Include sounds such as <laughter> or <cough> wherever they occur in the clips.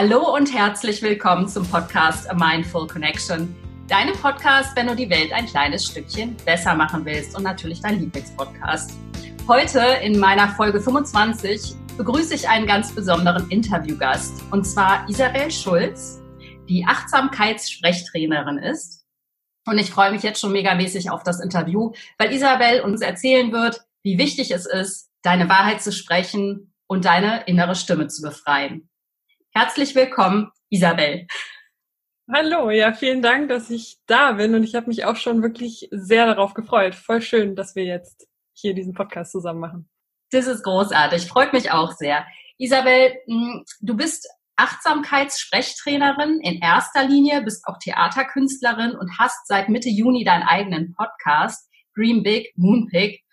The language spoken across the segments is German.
Hallo und herzlich willkommen zum Podcast A Mindful Connection. Deinem Podcast, wenn du die Welt ein kleines Stückchen besser machen willst und natürlich dein Lieblingspodcast. Heute in meiner Folge 25 begrüße ich einen ganz besonderen Interviewgast und zwar Isabel Schulz, die Achtsamkeitssprechtrainerin ist. Und ich freue mich jetzt schon megamäßig auf das Interview, weil Isabel uns erzählen wird, wie wichtig es ist, deine Wahrheit zu sprechen und deine innere Stimme zu befreien. Herzlich willkommen, Isabel. Hallo, ja, vielen Dank, dass ich da bin und ich habe mich auch schon wirklich sehr darauf gefreut. Voll schön, dass wir jetzt hier diesen Podcast zusammen machen. Das ist großartig, freut mich auch sehr. Isabel, hm, du bist Achtsamkeitssprechtrainerin in erster Linie, bist auch Theaterkünstlerin und hast seit Mitte Juni deinen eigenen Podcast Dream Big, Moon Big.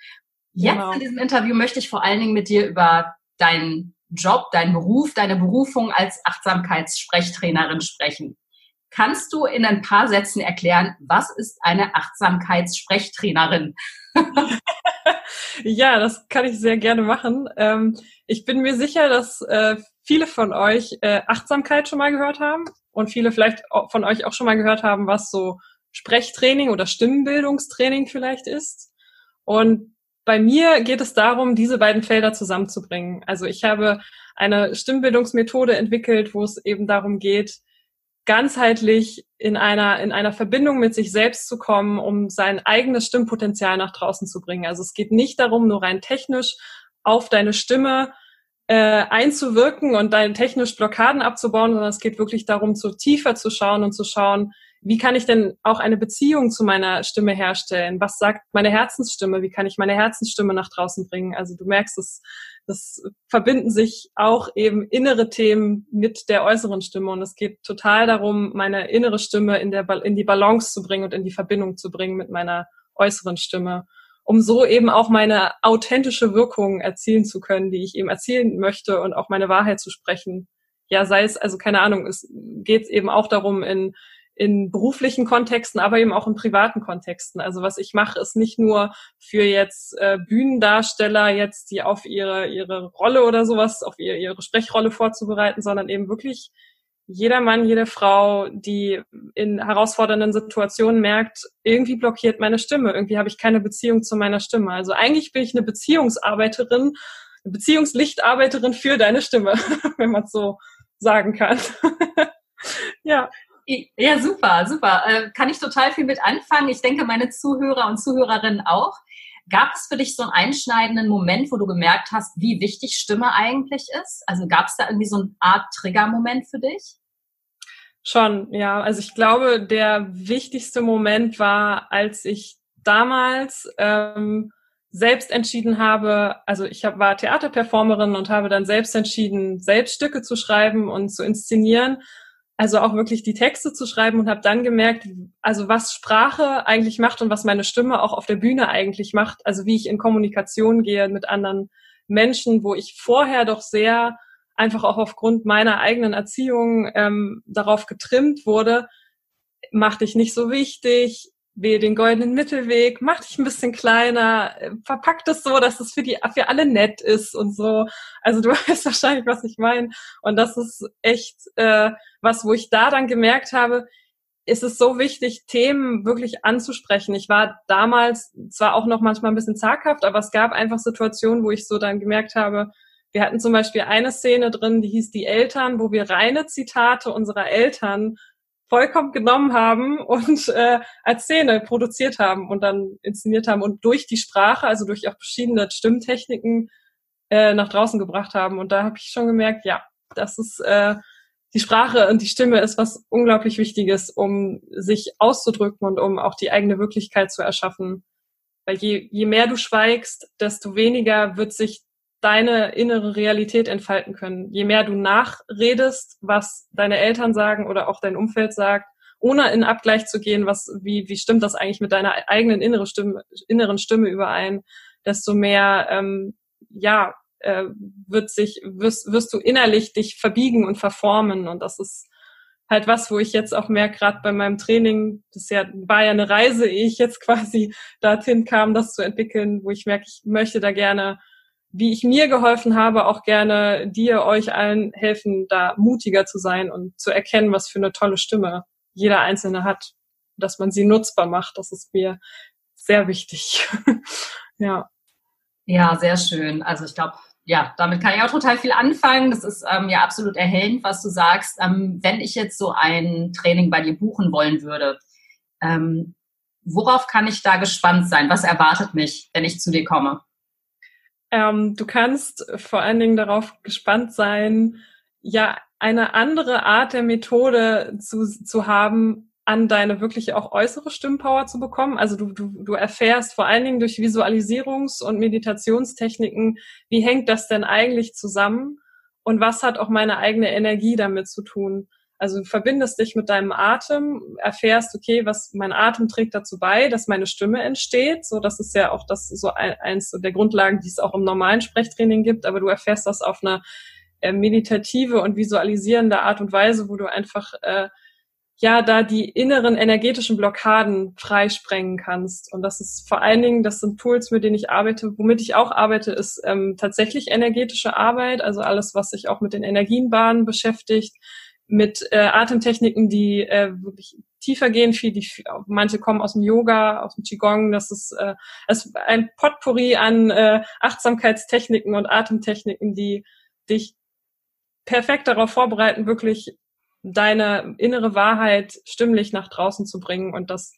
Jetzt genau. in diesem Interview möchte ich vor allen Dingen mit dir über deinen Job, dein Beruf, deine Berufung als Achtsamkeitssprechtrainerin sprechen. Kannst du in ein paar Sätzen erklären, was ist eine Achtsamkeitssprechtrainerin? <laughs> ja, das kann ich sehr gerne machen. Ähm, ich bin mir sicher, dass äh, viele von euch äh, Achtsamkeit schon mal gehört haben und viele vielleicht von euch auch schon mal gehört haben, was so Sprechtraining oder Stimmenbildungstraining vielleicht ist. Und bei mir geht es darum, diese beiden Felder zusammenzubringen. Also ich habe eine Stimmbildungsmethode entwickelt, wo es eben darum geht, ganzheitlich in einer, in einer Verbindung mit sich selbst zu kommen, um sein eigenes Stimmpotenzial nach draußen zu bringen. Also es geht nicht darum, nur rein technisch auf deine Stimme äh, einzuwirken und deine technisch Blockaden abzubauen, sondern es geht wirklich darum, zu tiefer zu schauen und zu schauen, wie kann ich denn auch eine Beziehung zu meiner Stimme herstellen? Was sagt meine Herzensstimme? Wie kann ich meine Herzensstimme nach draußen bringen? Also du merkst, es, das verbinden sich auch eben innere Themen mit der äußeren Stimme und es geht total darum, meine innere Stimme in, der, in die Balance zu bringen und in die Verbindung zu bringen mit meiner äußeren Stimme, um so eben auch meine authentische Wirkung erzielen zu können, die ich eben erzielen möchte und auch meine Wahrheit zu sprechen. Ja, sei es, also keine Ahnung, es geht eben auch darum, in in beruflichen Kontexten, aber eben auch in privaten Kontexten. Also was ich mache, ist nicht nur für jetzt äh, Bühnendarsteller jetzt die auf ihre ihre Rolle oder sowas, auf ihre, ihre Sprechrolle vorzubereiten, sondern eben wirklich jeder Mann, jede Frau, die in herausfordernden Situationen merkt, irgendwie blockiert meine Stimme, irgendwie habe ich keine Beziehung zu meiner Stimme. Also eigentlich bin ich eine Beziehungsarbeiterin, eine Beziehungslichtarbeiterin für deine Stimme, <laughs> wenn man es so sagen kann. <laughs> ja. Ja, super, super. Äh, kann ich total viel mit anfangen. Ich denke, meine Zuhörer und Zuhörerinnen auch. Gab es für dich so einen einschneidenden Moment, wo du gemerkt hast, wie wichtig Stimme eigentlich ist? Also gab es da irgendwie so eine Art Triggermoment für dich? Schon, ja. Also ich glaube, der wichtigste Moment war, als ich damals ähm, selbst entschieden habe, also ich hab, war Theaterperformerin und habe dann selbst entschieden, selbst Stücke zu schreiben und zu inszenieren also auch wirklich die Texte zu schreiben und habe dann gemerkt, also was Sprache eigentlich macht und was meine Stimme auch auf der Bühne eigentlich macht, also wie ich in Kommunikation gehe mit anderen Menschen, wo ich vorher doch sehr einfach auch aufgrund meiner eigenen Erziehung ähm, darauf getrimmt wurde, mach dich nicht so wichtig, wähle den goldenen Mittelweg, mach dich ein bisschen kleiner, äh, verpack das so, dass es für die für alle nett ist und so. Also du <laughs> weißt wahrscheinlich, was ich meine. Und das ist echt äh, was, wo ich da dann gemerkt habe, ist es so wichtig, Themen wirklich anzusprechen. Ich war damals zwar auch noch manchmal ein bisschen zaghaft, aber es gab einfach Situationen, wo ich so dann gemerkt habe, wir hatten zum Beispiel eine Szene drin, die hieß Die Eltern, wo wir reine Zitate unserer Eltern vollkommen genommen haben und <laughs> äh, als Szene produziert haben und dann inszeniert haben und durch die Sprache, also durch auch verschiedene Stimmtechniken äh, nach draußen gebracht haben. Und da habe ich schon gemerkt, ja, das ist äh, die Sprache und die Stimme ist was unglaublich Wichtiges, um sich auszudrücken und um auch die eigene Wirklichkeit zu erschaffen. Weil je, je mehr du schweigst, desto weniger wird sich deine innere Realität entfalten können. Je mehr du nachredest, was deine Eltern sagen oder auch dein Umfeld sagt, ohne in Abgleich zu gehen, was, wie, wie stimmt das eigentlich mit deiner eigenen innere Stimme, inneren Stimme überein, desto mehr, ähm, ja, äh, wird sich, wirst, wirst du innerlich dich verbiegen und verformen. Und das ist halt was, wo ich jetzt auch mehr gerade bei meinem Training, das ja, war ja eine Reise, ehe ich jetzt <laughs> quasi dorthin kam, das zu entwickeln, wo ich merke, ich möchte da gerne wie ich mir geholfen habe, auch gerne dir, euch allen helfen, da mutiger zu sein und zu erkennen, was für eine tolle Stimme jeder Einzelne hat, dass man sie nutzbar macht. Das ist mir sehr wichtig. <laughs> ja. Ja, sehr schön. Also ich glaube, ja, damit kann ich auch total viel anfangen. Das ist ähm, ja absolut erhellend, was du sagst. Ähm, wenn ich jetzt so ein Training bei dir buchen wollen würde, ähm, worauf kann ich da gespannt sein? Was erwartet mich, wenn ich zu dir komme? Ähm, du kannst vor allen Dingen darauf gespannt sein, ja, eine andere Art der Methode zu, zu haben, an deine wirklich auch äußere Stimmpower zu bekommen. Also du, du, du erfährst vor allen Dingen durch Visualisierungs- und Meditationstechniken, wie hängt das denn eigentlich zusammen und was hat auch meine eigene Energie damit zu tun. Also du verbindest dich mit deinem Atem, erfährst, okay, was mein Atem trägt dazu bei, dass meine Stimme entsteht. So, das ist ja auch das so eins der Grundlagen, die es auch im normalen Sprechtraining gibt. Aber du erfährst das auf eine äh, meditative und visualisierende Art und Weise, wo du einfach äh, ja da die inneren energetischen Blockaden freisprengen kannst. Und das ist vor allen Dingen, das sind Tools, mit denen ich arbeite. Womit ich auch arbeite, ist ähm, tatsächlich energetische Arbeit, also alles, was sich auch mit den Energienbahnen beschäftigt mit äh, Atemtechniken, die äh, wirklich tiefer gehen. Viel, die, manche kommen aus dem Yoga, aus dem Qigong. Das ist, äh, das ist ein Potpourri an äh, Achtsamkeitstechniken und Atemtechniken, die dich perfekt darauf vorbereiten, wirklich deine innere Wahrheit stimmlich nach draußen zu bringen und das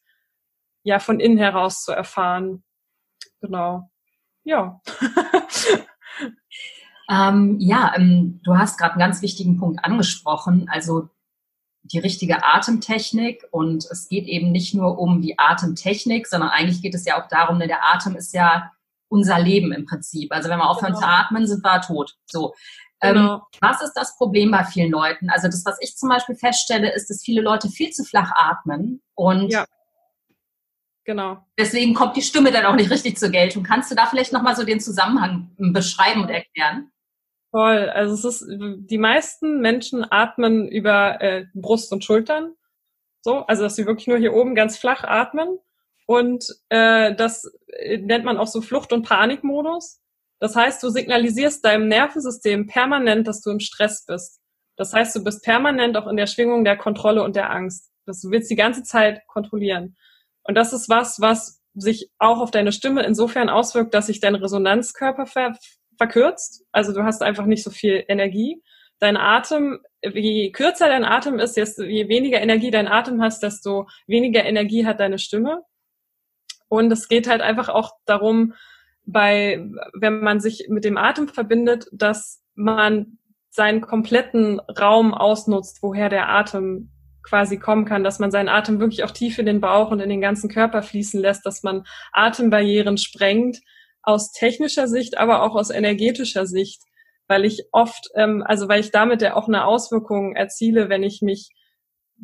ja von innen heraus zu erfahren. Genau. Ja. <laughs> Ähm, ja, ähm, du hast gerade einen ganz wichtigen Punkt angesprochen, also die richtige Atemtechnik. Und es geht eben nicht nur um die Atemtechnik, sondern eigentlich geht es ja auch darum, ne, der Atem ist ja unser Leben im Prinzip. Also wenn wir aufhören genau. zu atmen, sind wir tot. So. Ähm, genau. Ähm, was ist das Problem bei vielen Leuten? Also das, was ich zum Beispiel feststelle, ist, dass viele Leute viel zu flach atmen und ja. Genau. Deswegen kommt die Stimme dann auch nicht richtig zur Geltung. Kannst du da vielleicht nochmal so den Zusammenhang beschreiben und erklären? Voll. Also es ist, die meisten Menschen atmen über äh, Brust und Schultern. So, also dass sie wirklich nur hier oben ganz flach atmen. Und äh, das äh, nennt man auch so Flucht- und Panikmodus. Das heißt, du signalisierst deinem Nervensystem permanent, dass du im Stress bist. Das heißt, du bist permanent auch in der Schwingung der Kontrolle und der Angst. Das, du willst die ganze Zeit kontrollieren. Und das ist was, was sich auch auf deine Stimme insofern auswirkt, dass sich dein Resonanzkörper ver verkürzt. Also du hast einfach nicht so viel Energie. Dein Atem, je kürzer dein Atem ist, je weniger Energie dein Atem hast, desto weniger Energie hat deine Stimme. Und es geht halt einfach auch darum, bei, wenn man sich mit dem Atem verbindet, dass man seinen kompletten Raum ausnutzt, woher der Atem quasi kommen kann, dass man seinen Atem wirklich auch tief in den Bauch und in den ganzen Körper fließen lässt, dass man Atembarrieren sprengt, aus technischer Sicht, aber auch aus energetischer Sicht, weil ich oft, ähm, also weil ich damit ja auch eine Auswirkung erziele, wenn ich mich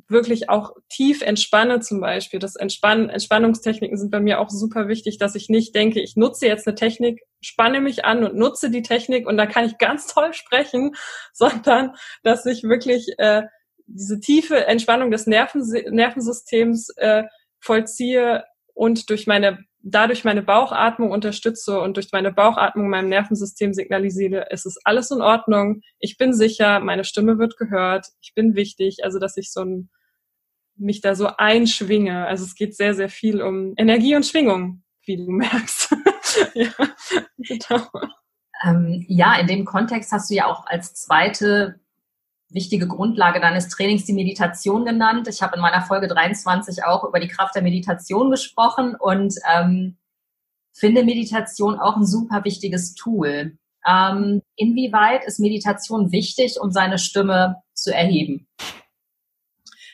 wirklich auch tief entspanne zum Beispiel. Das Entspann Entspannungstechniken sind bei mir auch super wichtig, dass ich nicht denke, ich nutze jetzt eine Technik, spanne mich an und nutze die Technik und da kann ich ganz toll sprechen, <laughs> sondern dass ich wirklich äh, diese tiefe Entspannung des Nerven Nervensystems äh, vollziehe und durch meine dadurch meine Bauchatmung unterstütze und durch meine Bauchatmung meinem Nervensystem signalisiere, es ist alles in Ordnung, ich bin sicher, meine Stimme wird gehört, ich bin wichtig, also dass ich so ein, mich da so einschwinge. Also es geht sehr, sehr viel um Energie und Schwingung, wie du <laughs> merkst. <laughs> ja, <laughs> genau. Ähm, ja, in dem Kontext hast du ja auch als zweite wichtige Grundlage deines Trainings die Meditation genannt. Ich habe in meiner Folge 23 auch über die Kraft der Meditation gesprochen und ähm, finde Meditation auch ein super wichtiges Tool. Ähm, inwieweit ist Meditation wichtig, um seine Stimme zu erheben?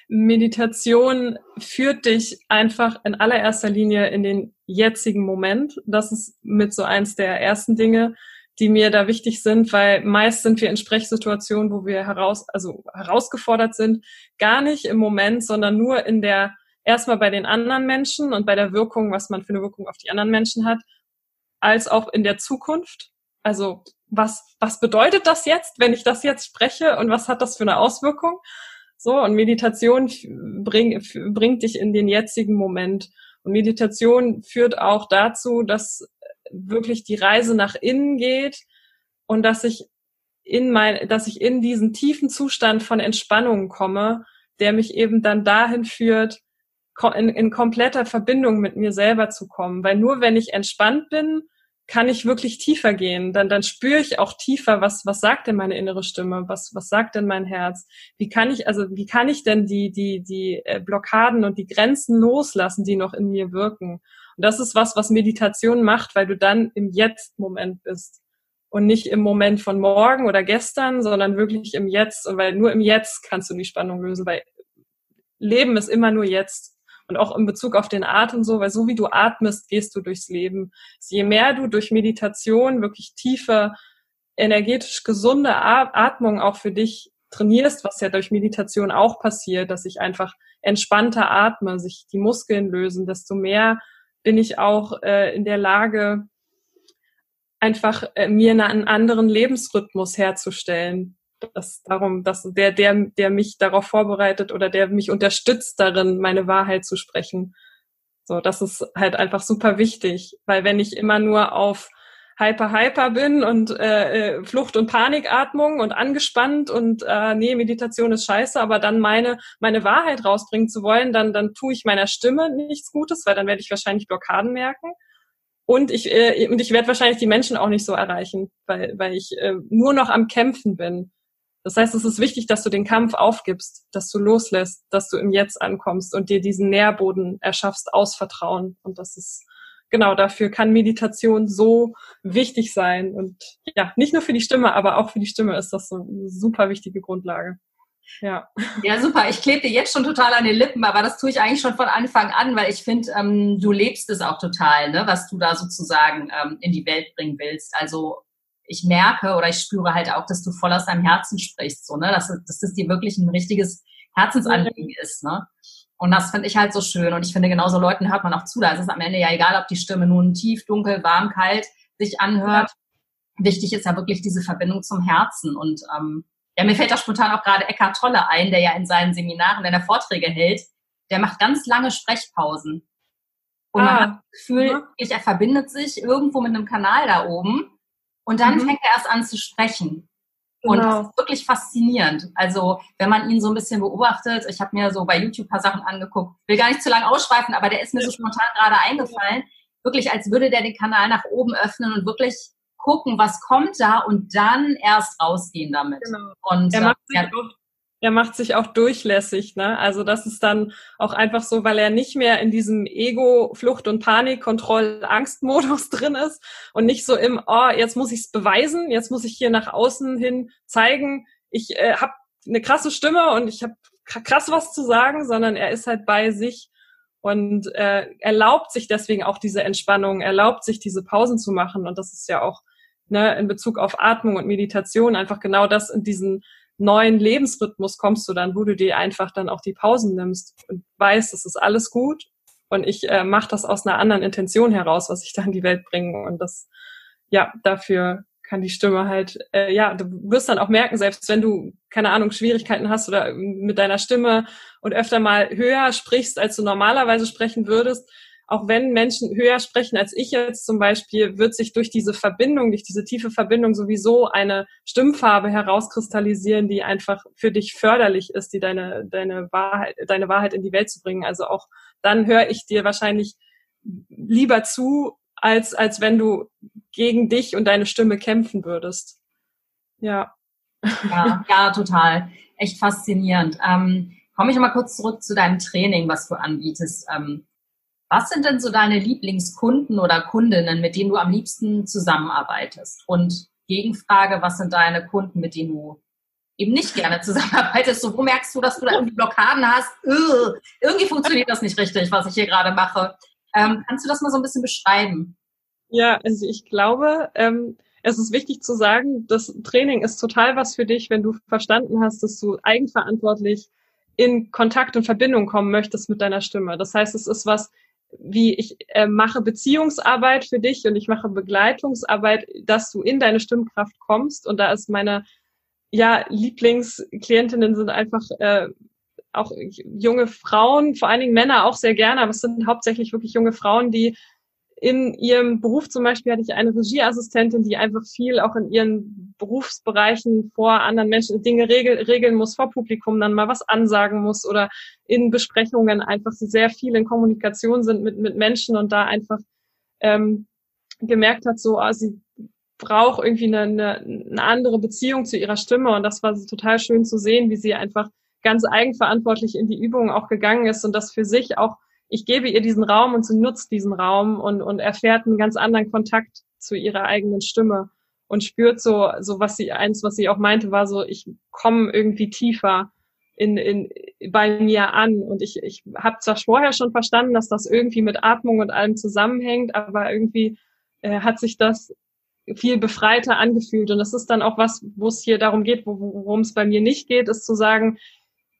Meditation führt dich einfach in allererster Linie in den jetzigen Moment. Das ist mit so eins der ersten Dinge die mir da wichtig sind, weil meist sind wir in Sprechsituationen, wo wir heraus, also herausgefordert sind, gar nicht im Moment, sondern nur in der, erstmal bei den anderen Menschen und bei der Wirkung, was man für eine Wirkung auf die anderen Menschen hat, als auch in der Zukunft. Also was, was bedeutet das jetzt, wenn ich das jetzt spreche und was hat das für eine Auswirkung? So, und Meditation bring, bringt dich in den jetzigen Moment. Und Meditation führt auch dazu, dass wirklich die Reise nach innen geht und dass ich in mein, dass ich in diesen tiefen Zustand von Entspannung komme, der mich eben dann dahin führt, in, in kompletter Verbindung mit mir selber zu kommen. Weil nur wenn ich entspannt bin, kann ich wirklich tiefer gehen. Dann, dann spüre ich auch tiefer, was, was sagt denn meine innere Stimme? Was, was sagt denn mein Herz? Wie kann ich, also, wie kann ich denn die, die, die äh, Blockaden und die Grenzen loslassen, die noch in mir wirken? Und das ist was, was Meditation macht, weil du dann im Jetzt-Moment bist. Und nicht im Moment von morgen oder gestern, sondern wirklich im Jetzt. Und weil nur im Jetzt kannst du die Spannung lösen, weil Leben ist immer nur jetzt und auch in Bezug auf den Atem so, weil so wie du atmest, gehst du durchs Leben. Je mehr du durch Meditation wirklich tiefe, energetisch gesunde Atmung auch für dich trainierst, was ja durch Meditation auch passiert, dass ich einfach entspannter atme, sich die Muskeln lösen, desto mehr bin ich auch äh, in der Lage, einfach äh, mir einen anderen Lebensrhythmus herzustellen das darum, dass der, der, der mich darauf vorbereitet oder der mich unterstützt darin, meine Wahrheit zu sprechen. So, das ist halt einfach super wichtig, weil wenn ich immer nur auf Hyper Hyper bin und äh, äh, Flucht und Panikatmung und angespannt und äh, nee Meditation ist scheiße, aber dann meine meine Wahrheit rausbringen zu wollen, dann dann tue ich meiner Stimme nichts Gutes, weil dann werde ich wahrscheinlich Blockaden merken und ich äh, und ich werde wahrscheinlich die Menschen auch nicht so erreichen, weil weil ich äh, nur noch am Kämpfen bin. Das heißt, es ist wichtig, dass du den Kampf aufgibst, dass du loslässt, dass du im Jetzt ankommst und dir diesen Nährboden erschaffst aus Vertrauen. Und das ist genau dafür kann Meditation so wichtig sein. Und ja, nicht nur für die Stimme, aber auch für die Stimme ist das so eine super wichtige Grundlage. Ja. ja, super. Ich klebe dir jetzt schon total an den Lippen, aber das tue ich eigentlich schon von Anfang an, weil ich finde, ähm, du lebst es auch total, ne, was du da sozusagen ähm, in die Welt bringen willst. Also ich merke oder ich spüre halt auch, dass du voll aus deinem Herzen sprichst, so, ne? dass, dass das dir wirklich ein richtiges Herzensanliegen ist. Ne? Und das finde ich halt so schön. Und ich finde, genauso Leuten hört man auch zu. Da ist es am Ende ja egal, ob die Stimme nun tief, dunkel, warm, kalt sich anhört. Wichtig ist ja wirklich diese Verbindung zum Herzen. Und ähm, ja, mir fällt da spontan auch gerade Eckhard Tolle ein, der ja in seinen Seminaren, wenn er Vorträge hält, der macht ganz lange Sprechpausen. Und ah. man hat das Gefühl, ja. er verbindet sich irgendwo mit einem Kanal da oben und dann mhm. fängt er erst an zu sprechen. Genau. Und wirklich faszinierend. Also, wenn man ihn so ein bisschen beobachtet, ich habe mir so bei YouTube ein paar Sachen angeguckt, will gar nicht zu lange ausschweifen, aber der ist mir so spontan gerade eingefallen. Wirklich, als würde der den Kanal nach oben öffnen und wirklich gucken, was kommt da und dann erst rausgehen damit. Genau. Und er macht sich auch er macht sich auch durchlässig, ne? Also das ist dann auch einfach so, weil er nicht mehr in diesem Ego, Flucht und Panik, Kontroll, Angstmodus <laughs> drin ist und nicht so im, oh, jetzt muss ich es beweisen, jetzt muss ich hier nach außen hin zeigen, ich äh, habe eine krasse Stimme und ich habe krass was zu sagen, sondern er ist halt bei sich und äh, erlaubt sich deswegen auch diese Entspannung, erlaubt sich diese Pausen zu machen und das ist ja auch ne, in Bezug auf Atmung und Meditation einfach genau das in diesen neuen Lebensrhythmus kommst du dann, wo du dir einfach dann auch die Pausen nimmst und weißt, es ist alles gut und ich äh, mache das aus einer anderen Intention heraus, was ich da in die Welt bringe und das, ja, dafür kann die Stimme halt, äh, ja, du wirst dann auch merken, selbst wenn du, keine Ahnung, Schwierigkeiten hast oder mit deiner Stimme und öfter mal höher sprichst, als du normalerweise sprechen würdest, auch wenn Menschen höher sprechen als ich jetzt zum Beispiel, wird sich durch diese Verbindung, durch diese tiefe Verbindung sowieso eine Stimmfarbe herauskristallisieren, die einfach für dich förderlich ist, die deine, deine Wahrheit, deine Wahrheit in die Welt zu bringen. Also auch dann höre ich dir wahrscheinlich lieber zu, als, als wenn du gegen dich und deine Stimme kämpfen würdest. Ja. Ja, ja, total. Echt faszinierend. Ähm, komme ich mal kurz zurück zu deinem Training, was du anbietest. Ähm, was sind denn so deine Lieblingskunden oder Kundinnen, mit denen du am liebsten zusammenarbeitest? Und Gegenfrage, was sind deine Kunden, mit denen du eben nicht gerne zusammenarbeitest? So, wo merkst du, dass du da irgendwie Blockaden hast? Ugh, irgendwie funktioniert das nicht richtig, was ich hier gerade mache. Ähm, kannst du das mal so ein bisschen beschreiben? Ja, also ich glaube, ähm, es ist wichtig zu sagen, das Training ist total was für dich, wenn du verstanden hast, dass du eigenverantwortlich in Kontakt und Verbindung kommen möchtest mit deiner Stimme. Das heißt, es ist was, wie ich äh, mache Beziehungsarbeit für dich und ich mache Begleitungsarbeit, dass du in deine Stimmkraft kommst. Und da ist meine ja Lieblingsklientinnen sind einfach äh, auch junge Frauen, vor allen Dingen Männer auch sehr gerne, aber es sind hauptsächlich wirklich junge Frauen, die in ihrem Beruf zum Beispiel hatte ich eine Regieassistentin, die einfach viel auch in ihren Berufsbereichen vor anderen Menschen Dinge regel, regeln muss, vor Publikum dann mal was ansagen muss oder in Besprechungen einfach sie sehr viel in Kommunikation sind mit, mit Menschen und da einfach ähm, gemerkt hat, so, ah, sie braucht irgendwie eine, eine, eine andere Beziehung zu ihrer Stimme und das war total schön zu sehen, wie sie einfach ganz eigenverantwortlich in die Übungen auch gegangen ist und das für sich auch ich gebe ihr diesen Raum und sie nutzt diesen Raum und, und erfährt einen ganz anderen Kontakt zu ihrer eigenen Stimme und spürt so, so was sie, eins, was sie auch meinte, war so, ich komme irgendwie tiefer in, in, bei mir an. Und ich, ich habe zwar vorher schon verstanden, dass das irgendwie mit Atmung und allem zusammenhängt, aber irgendwie äh, hat sich das viel befreiter angefühlt. Und das ist dann auch was, wo es hier darum geht, worum es bei mir nicht geht, ist zu sagen,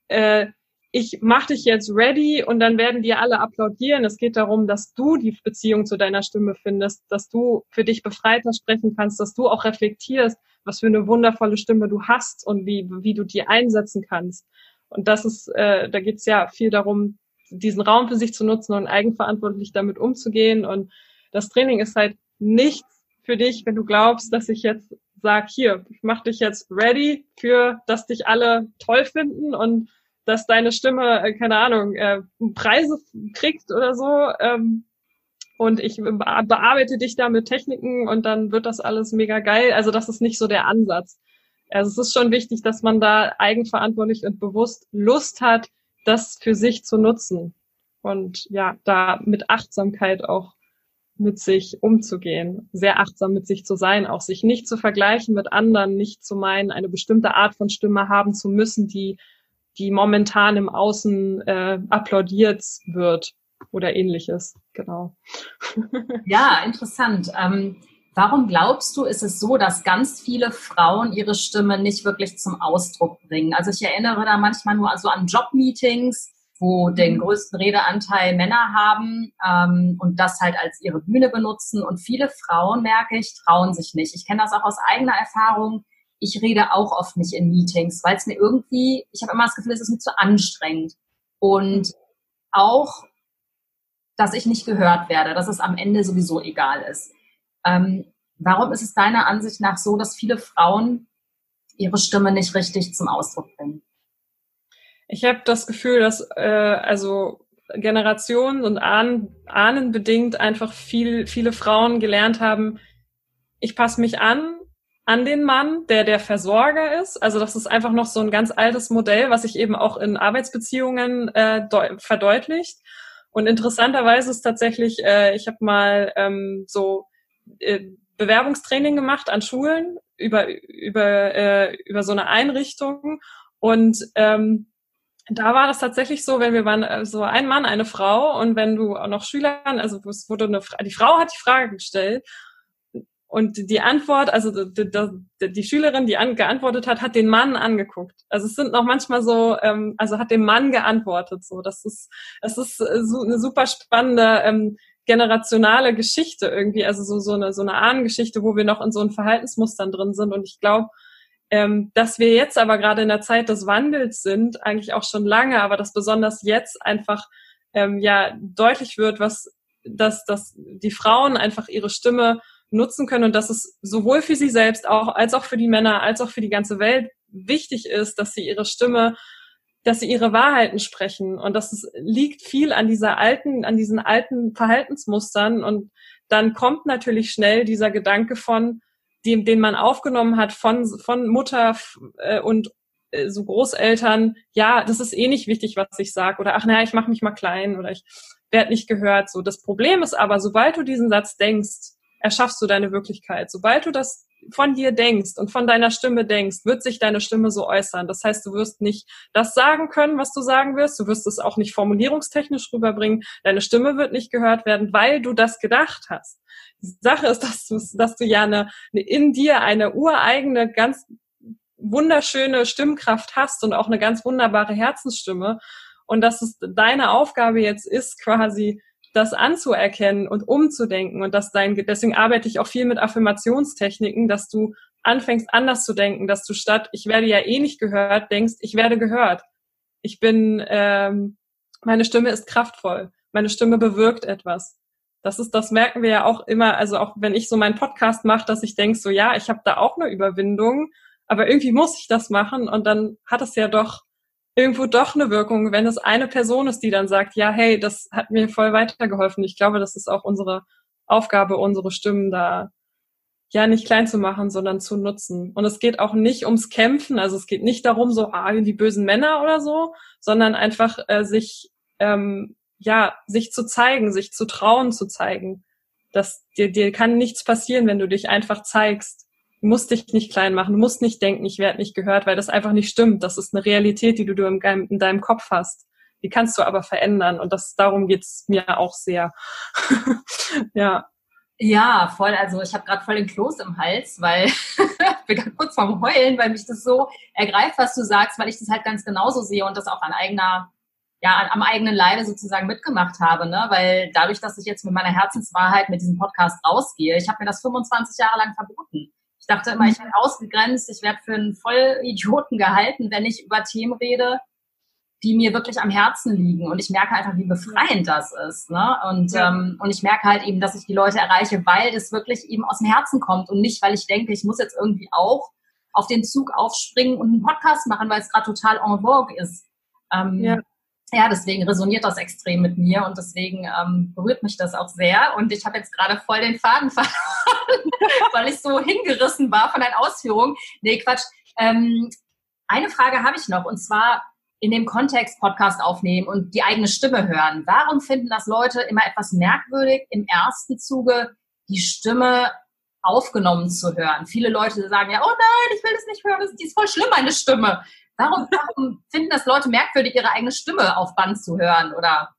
äh, ich mach dich jetzt ready und dann werden dir alle applaudieren. Es geht darum, dass du die Beziehung zu deiner Stimme findest, dass du für dich befreiter sprechen kannst, dass du auch reflektierst, was für eine wundervolle Stimme du hast und wie, wie du die einsetzen kannst. Und das ist, äh, da geht's ja viel darum, diesen Raum für sich zu nutzen und eigenverantwortlich damit umzugehen. Und das Training ist halt nichts für dich, wenn du glaubst, dass ich jetzt sag, hier, ich mach dich jetzt ready für, dass dich alle toll finden und dass deine Stimme, äh, keine Ahnung, äh, Preise kriegt oder so. Ähm, und ich bearbeite dich da mit Techniken und dann wird das alles mega geil. Also das ist nicht so der Ansatz. Also es ist schon wichtig, dass man da eigenverantwortlich und bewusst Lust hat, das für sich zu nutzen. Und ja, da mit Achtsamkeit auch mit sich umzugehen, sehr achtsam mit sich zu sein, auch sich nicht zu vergleichen mit anderen, nicht zu meinen, eine bestimmte Art von Stimme haben zu müssen, die die momentan im Außen äh, applaudiert wird oder ähnliches. Genau. <laughs> Ja, interessant. Ähm, warum glaubst du, ist es so, dass ganz viele Frauen ihre Stimme nicht wirklich zum Ausdruck bringen? Also ich erinnere da manchmal nur also an Jobmeetings, wo den mhm. größten Redeanteil Männer haben ähm, und das halt als ihre Bühne benutzen. Und viele Frauen, merke ich, trauen sich nicht. Ich kenne das auch aus eigener Erfahrung ich rede auch oft nicht in Meetings, weil es mir irgendwie, ich habe immer das Gefühl, es ist mir zu anstrengend. Und auch, dass ich nicht gehört werde, dass es am Ende sowieso egal ist. Ähm, warum ist es deiner Ansicht nach so, dass viele Frauen ihre Stimme nicht richtig zum Ausdruck bringen? Ich habe das Gefühl, dass äh, also Generationen und Ahnen, ahnenbedingt einfach viel, viele Frauen gelernt haben, ich passe mich an, an den Mann, der der Versorger ist. Also das ist einfach noch so ein ganz altes Modell, was sich eben auch in Arbeitsbeziehungen äh, verdeutlicht. Und interessanterweise ist tatsächlich, äh, ich habe mal ähm, so äh, Bewerbungstraining gemacht an Schulen über über äh, über so eine Einrichtung und ähm, da war das tatsächlich so, wenn wir waren äh, so ein Mann, eine Frau und wenn du auch noch Schülern, also es wurde eine, die Frau hat die Frage gestellt und die Antwort, also die, die, die Schülerin, die an, geantwortet hat, hat den Mann angeguckt. Also es sind noch manchmal so, ähm, also hat dem Mann geantwortet. So, das ist, das ist äh, so eine super spannende ähm, generationale Geschichte irgendwie, also so so eine so eine Ahnengeschichte, wo wir noch in so einen Verhaltensmustern drin sind. Und ich glaube, ähm, dass wir jetzt aber gerade in der Zeit des Wandels sind, eigentlich auch schon lange, aber dass besonders jetzt einfach ähm, ja deutlich wird, was dass dass die Frauen einfach ihre Stimme nutzen können und dass es sowohl für sie selbst auch, als auch für die Männer, als auch für die ganze Welt wichtig ist, dass sie ihre Stimme, dass sie ihre Wahrheiten sprechen. Und dass es liegt viel an dieser alten, an diesen alten Verhaltensmustern. Und dann kommt natürlich schnell dieser Gedanke von, dem, den man aufgenommen hat von, von Mutter äh, und äh, so Großeltern, ja, das ist eh nicht wichtig, was ich sage oder ach naja, ich mache mich mal klein oder ich werde nicht gehört. So, das Problem ist aber, sobald du diesen Satz denkst, erschaffst du deine Wirklichkeit. Sobald du das von dir denkst und von deiner Stimme denkst, wird sich deine Stimme so äußern. Das heißt, du wirst nicht das sagen können, was du sagen wirst. Du wirst es auch nicht formulierungstechnisch rüberbringen. Deine Stimme wird nicht gehört werden, weil du das gedacht hast. Die Sache ist, dass du, dass du ja eine, eine in dir eine ureigene, ganz wunderschöne Stimmkraft hast und auch eine ganz wunderbare Herzensstimme. Und dass es deine Aufgabe jetzt ist, quasi das anzuerkennen und umzudenken und dass dein, deswegen arbeite ich auch viel mit Affirmationstechniken, dass du anfängst anders zu denken, dass du statt ich werde ja eh nicht gehört, denkst, ich werde gehört. Ich bin, ähm, meine Stimme ist kraftvoll, meine Stimme bewirkt etwas. Das ist, das merken wir ja auch immer, also auch wenn ich so meinen Podcast mache, dass ich denke, so ja, ich habe da auch eine Überwindung, aber irgendwie muss ich das machen und dann hat es ja doch irgendwo doch eine Wirkung, wenn es eine Person ist, die dann sagt, ja, hey, das hat mir voll weitergeholfen. Ich glaube, das ist auch unsere Aufgabe, unsere Stimmen da ja nicht klein zu machen, sondern zu nutzen. Und es geht auch nicht ums Kämpfen, also es geht nicht darum, so ah, die bösen Männer oder so, sondern einfach äh, sich ähm, ja sich zu zeigen, sich zu trauen zu zeigen. dass dir dir kann nichts passieren, wenn du dich einfach zeigst. Musst dich nicht klein machen, du musst nicht denken, ich werde nicht gehört, weil das einfach nicht stimmt. Das ist eine Realität, die du in, in deinem Kopf hast. Die kannst du aber verändern und das darum geht's mir auch sehr. <laughs> ja. Ja, voll. Also ich habe gerade voll den Kloß im Hals, weil ich <laughs> bin gerade kurz vorm Heulen, weil mich das so ergreift, was du sagst, weil ich das halt ganz genauso sehe und das auch an eigener, ja, am eigenen Leibe sozusagen mitgemacht habe, ne? Weil dadurch, dass ich jetzt mit meiner Herzenswahrheit mit diesem Podcast rausgehe, ich habe mir das 25 Jahre lang verboten. Ich dachte immer, ich werde ausgegrenzt, ich werde für einen Vollidioten gehalten, wenn ich über Themen rede, die mir wirklich am Herzen liegen. Und ich merke einfach, wie befreiend das ist. Ne? Und, ja. ähm, und ich merke halt eben, dass ich die Leute erreiche, weil das wirklich eben aus dem Herzen kommt und nicht, weil ich denke, ich muss jetzt irgendwie auch auf den Zug aufspringen und einen Podcast machen, weil es gerade total en vogue ist. Ähm, ja. Ja, deswegen resoniert das extrem mit mir und deswegen ähm, berührt mich das auch sehr. Und ich habe jetzt gerade voll den Faden <laughs> verloren, weil ich so hingerissen war von deinen Ausführungen. Nee, Quatsch. Ähm, eine Frage habe ich noch und zwar, in dem Kontext Podcast aufnehmen und die eigene Stimme hören. Warum finden das Leute immer etwas merkwürdig, im ersten Zuge die Stimme aufgenommen zu hören? Viele Leute sagen ja, oh nein, ich will das nicht hören, das ist voll schlimm, meine Stimme. Warum, warum finden das Leute merkwürdig, ihre eigene Stimme auf Band zu hören oder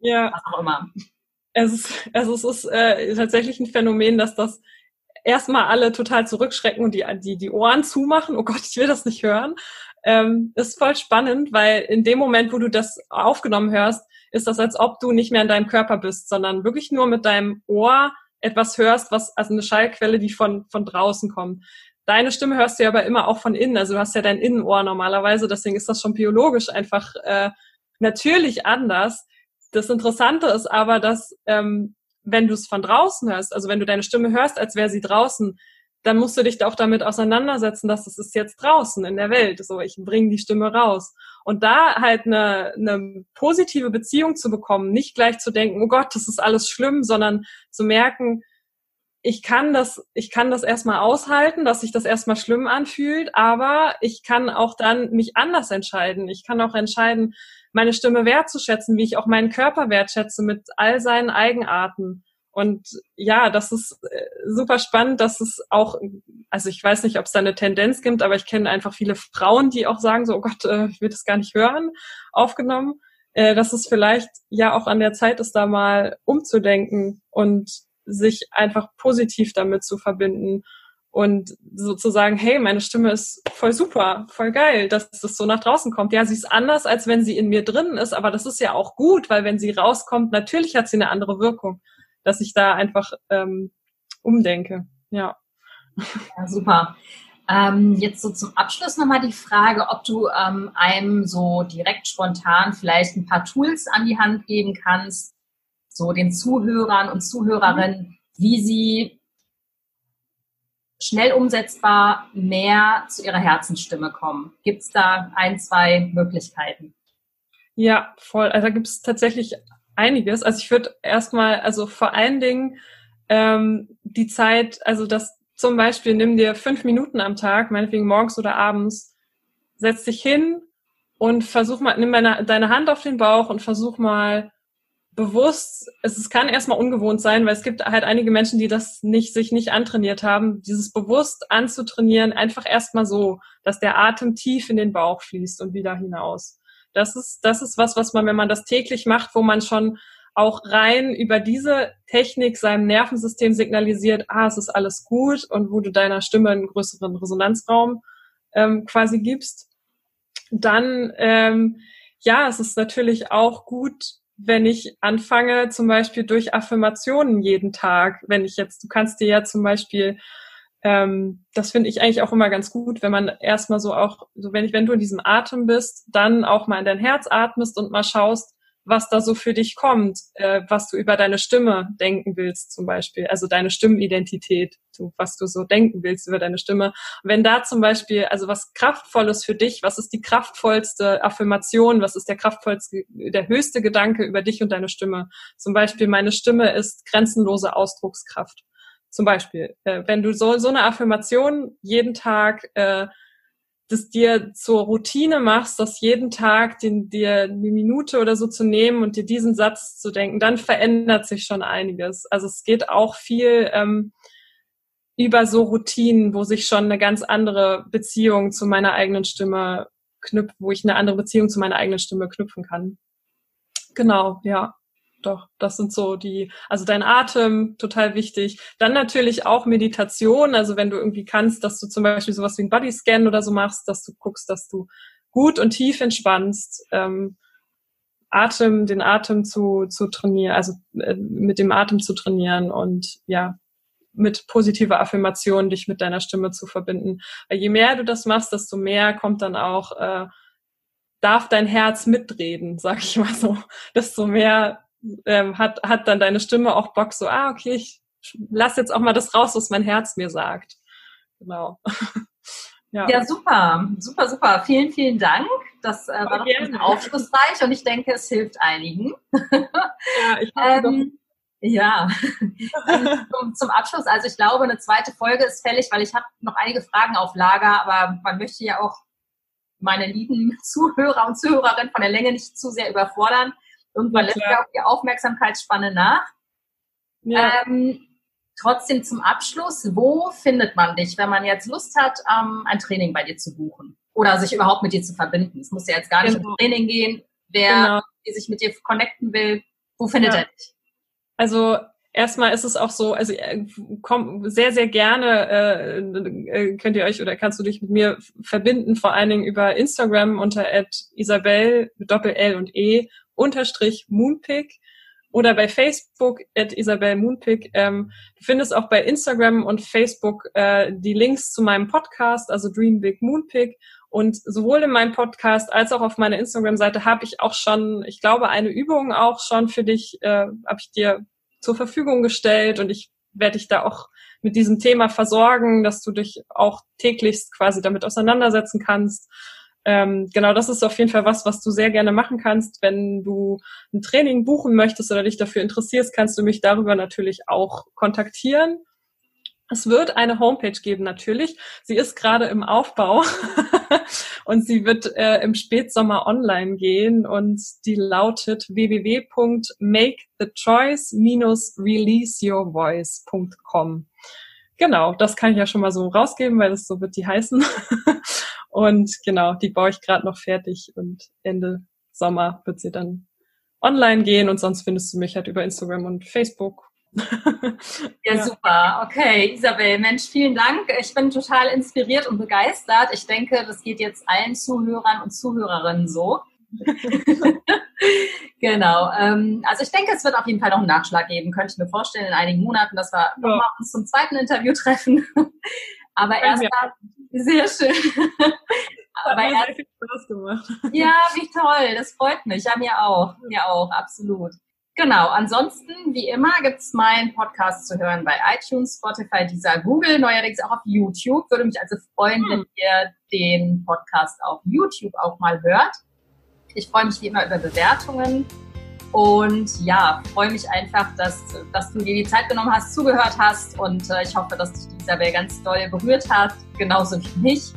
ja. was auch immer? Es ist, also es ist äh, tatsächlich ein Phänomen, dass das erstmal alle total zurückschrecken und die, die, die Ohren zumachen. Oh Gott, ich will das nicht hören ähm, ist voll spannend, weil in dem Moment, wo du das aufgenommen hörst, ist das, als ob du nicht mehr in deinem Körper bist, sondern wirklich nur mit deinem Ohr etwas hörst, was also eine Schallquelle, die von von draußen kommt. Deine Stimme hörst du ja aber immer auch von innen, also du hast ja dein Innenohr normalerweise, deswegen ist das schon biologisch einfach äh, natürlich anders. Das Interessante ist aber, dass ähm, wenn du es von draußen hörst, also wenn du deine Stimme hörst, als wäre sie draußen, dann musst du dich auch damit auseinandersetzen, dass es ist jetzt draußen in der Welt. So, ich bringe die Stimme raus. Und da halt eine, eine positive Beziehung zu bekommen, nicht gleich zu denken, oh Gott, das ist alles schlimm, sondern zu merken, ich kann das, ich kann das erstmal aushalten, dass sich das erstmal schlimm anfühlt, aber ich kann auch dann mich anders entscheiden. Ich kann auch entscheiden, meine Stimme wertzuschätzen, wie ich auch meinen Körper wertschätze mit all seinen Eigenarten. Und ja, das ist äh, super spannend, dass es auch, also ich weiß nicht, ob es da eine Tendenz gibt, aber ich kenne einfach viele Frauen, die auch sagen so, oh Gott, äh, ich will das gar nicht hören, aufgenommen. Äh, dass es vielleicht ja auch an der Zeit ist, da mal umzudenken und sich einfach positiv damit zu verbinden und sozusagen, hey, meine Stimme ist voll super, voll geil, dass das so nach draußen kommt. Ja, sie ist anders, als wenn sie in mir drin ist, aber das ist ja auch gut, weil wenn sie rauskommt, natürlich hat sie eine andere Wirkung dass ich da einfach ähm, umdenke. Ja. ja super. Ähm, jetzt so zum Abschluss nochmal die Frage, ob du ähm, einem so direkt spontan vielleicht ein paar Tools an die Hand geben kannst, so den Zuhörern und Zuhörerinnen, wie sie schnell umsetzbar mehr zu ihrer Herzensstimme kommen. Gibt es da ein, zwei Möglichkeiten? Ja, voll. Also da gibt es tatsächlich einiges. Also ich würde erstmal, also vor allen Dingen ähm, die Zeit, also das zum Beispiel, nimm dir fünf Minuten am Tag, meinetwegen morgens oder abends, setz dich hin und versuch mal, nimm meine, deine Hand auf den Bauch und versuch mal bewusst, es, es kann erstmal ungewohnt sein, weil es gibt halt einige Menschen, die das nicht, sich nicht antrainiert haben, dieses bewusst anzutrainieren, einfach erstmal so, dass der Atem tief in den Bauch fließt und wieder hinaus. Das ist, das ist was, was man, wenn man das täglich macht, wo man schon auch rein über diese Technik seinem Nervensystem signalisiert, ah, es ist alles gut und wo du deiner Stimme einen größeren Resonanzraum ähm, quasi gibst. Dann, ähm, ja, es ist natürlich auch gut, wenn ich anfange, zum Beispiel durch Affirmationen jeden Tag, wenn ich jetzt, du kannst dir ja zum Beispiel ähm, das finde ich eigentlich auch immer ganz gut, wenn man erstmal so auch, so wenn ich, wenn du in diesem Atem bist, dann auch mal in dein Herz atmest und mal schaust, was da so für dich kommt, äh, was du über deine Stimme denken willst zum Beispiel, also deine Stimmenidentität, so, was du so denken willst über deine Stimme. Und wenn da zum Beispiel, also was Kraftvolles für dich, was ist die kraftvollste Affirmation, was ist der kraftvollste, der höchste Gedanke über dich und deine Stimme? Zum Beispiel, meine Stimme ist grenzenlose Ausdruckskraft. Zum Beispiel, äh, wenn du so, so eine Affirmation jeden Tag äh, das dir zur Routine machst, das jeden Tag den, dir eine Minute oder so zu nehmen und dir diesen Satz zu denken, dann verändert sich schon einiges. Also es geht auch viel ähm, über so Routinen, wo sich schon eine ganz andere Beziehung zu meiner eigenen Stimme knüpft, wo ich eine andere Beziehung zu meiner eigenen Stimme knüpfen kann. Genau, ja doch, das sind so die, also dein Atem, total wichtig. Dann natürlich auch Meditation, also wenn du irgendwie kannst, dass du zum Beispiel sowas wie ein Bodyscan oder so machst, dass du guckst, dass du gut und tief entspannst, ähm, Atem, den Atem zu, zu trainieren, also äh, mit dem Atem zu trainieren und ja, mit positiver Affirmation dich mit deiner Stimme zu verbinden. Weil je mehr du das machst, desto mehr kommt dann auch, äh, darf dein Herz mitreden, sag ich mal so. <laughs> Desto mehr ähm, hat, hat dann deine Stimme auch Bock, so, ah, okay, ich lass jetzt auch mal das raus, was mein Herz mir sagt. Genau. <laughs> ja. ja, super, super, super. Vielen, vielen Dank. Das äh, war doch aufschlussreich und ich denke, es hilft einigen. ja, ich ähm, ja. zum, zum, Abschluss, also ich glaube, eine zweite Folge ist fällig, weil ich habe noch einige Fragen auf Lager, aber man möchte ja auch meine lieben Zuhörer und Zuhörerinnen von der Länge nicht zu sehr überfordern. Irgendwann lässt ja auch die Aufmerksamkeitsspanne nach. Ja. Ähm, trotzdem zum Abschluss, wo findet man dich, wenn man jetzt Lust hat, ähm, ein Training bei dir zu buchen? Oder sich überhaupt mit dir zu verbinden? Es muss ja jetzt gar nicht genau. um Training gehen. Wer genau. sich mit dir connecten will, wo findet ja. er dich? Also erstmal ist es auch so, also äh, komm sehr, sehr gerne äh, äh, könnt ihr euch oder kannst du dich mit mir verbinden, vor allen Dingen über Instagram unter Isabel Doppel L und E unterstrich Moonpick oder bei Facebook at Isabel Moonpick. Ähm, du findest auch bei Instagram und Facebook äh, die Links zu meinem Podcast, also Dream Big Moonpick. Und sowohl in meinem Podcast als auch auf meiner Instagram-Seite habe ich auch schon, ich glaube, eine Übung auch schon für dich, äh, habe ich dir zur Verfügung gestellt und ich werde dich da auch mit diesem Thema versorgen, dass du dich auch täglichst quasi damit auseinandersetzen kannst ähm, genau, das ist auf jeden Fall was, was du sehr gerne machen kannst. Wenn du ein Training buchen möchtest oder dich dafür interessierst, kannst du mich darüber natürlich auch kontaktieren. Es wird eine Homepage geben, natürlich. Sie ist gerade im Aufbau <laughs> und sie wird äh, im Spätsommer online gehen und die lautet www.makethechoice-releaseyourvoice.com. Genau, das kann ich ja schon mal so rausgeben, weil das so wird die heißen. <laughs> Und genau, die baue ich gerade noch fertig und Ende Sommer wird sie dann online gehen und sonst findest du mich halt über Instagram und Facebook. <laughs> ja, ja, super. Okay, Isabel, Mensch, vielen Dank. Ich bin total inspiriert und begeistert. Ich denke, das geht jetzt allen Zuhörern und Zuhörerinnen so. <laughs> genau. Ähm, also ich denke, es wird auf jeden Fall noch einen Nachschlag geben. Könnte ich mir vorstellen in einigen Monaten, dass wir ja. nochmal uns zum zweiten Interview treffen. <laughs> Aber erstmal sehr schön. Aber <laughs> Hat mir sehr viel Spaß gemacht. Ja, wie toll. Das freut mich. Ja, mir auch. Mir auch, absolut. Genau. Ansonsten, wie immer, gibt's meinen Podcast zu hören bei iTunes, Spotify, dieser Google, neuerdings auch auf YouTube. Würde mich also freuen, hm. wenn ihr den Podcast auf YouTube auch mal hört. Ich freue mich wie immer über Bewertungen. Und ja, freue mich einfach, dass, dass du dir die Zeit genommen hast, zugehört hast und äh, ich hoffe, dass dich Isabel ganz doll berührt hat, genauso wie mich.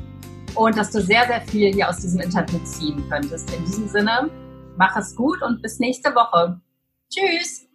Und dass du sehr, sehr viel hier aus diesem Interview ziehen könntest. In diesem Sinne, mach es gut und bis nächste Woche. Tschüss!